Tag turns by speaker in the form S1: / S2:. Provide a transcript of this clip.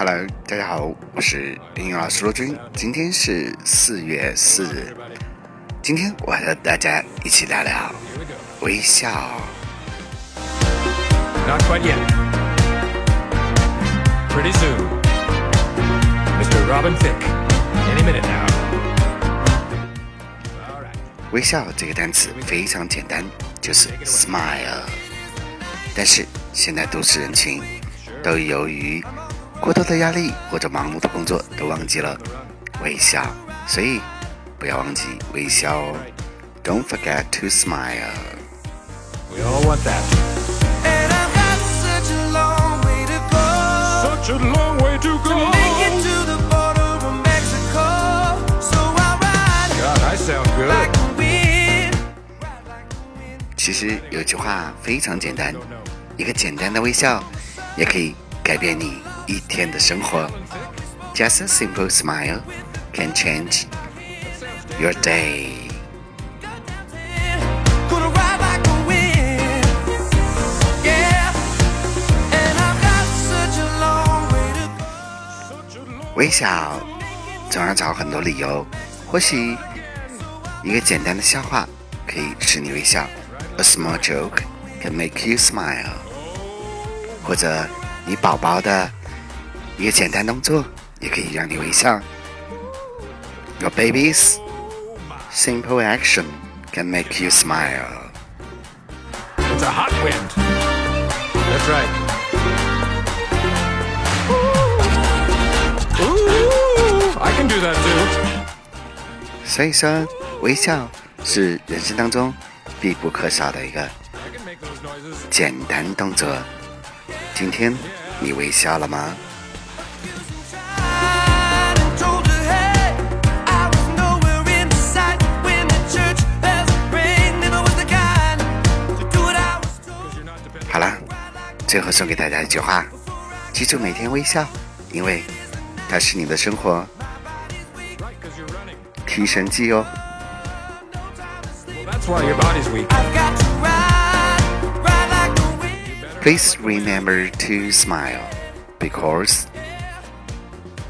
S1: Hello，大家好，我是英语老师罗军。今天是四月四日，今天我和大家一起聊聊微笑。
S2: Not quite yet. Pretty soon. Mr. Robin Thicke. Any minute now.
S1: 微笑这个单词非常简单，就是 smile。但是现在都市人群都由于过多的压力或者忙碌的工作，都忘记了微笑，所以不要忘记微笑哦。Don't forget to smile。
S2: We all want that.
S3: And I've got such a long way to go
S2: Such a long way to go.
S3: Make it to the border of Mexico So I'll ride
S2: God, I sound
S3: like
S2: good.
S3: wind
S1: 其实有句话非常简单，一个简单的微笑，也可以改变你一天的生活。Just a simple smile can change your day。
S3: Yeah
S1: 微笑总要找很多理由，或许一个简单的笑话可以使你微笑，A small joke can make you smile，或者你宝宝的一个简单动作也可以让你微笑。Your baby's simple action can make you smile。
S2: It's a hot wind. That's right. Ooh, I can do that too.
S1: 所以说，微笑是人生当中必不可少的一个.简单动作。今天你微笑了吗？好了，最后送给大家一句话：记住每天微笑，因为它是你的生活提神剂哦。Please remember to smile because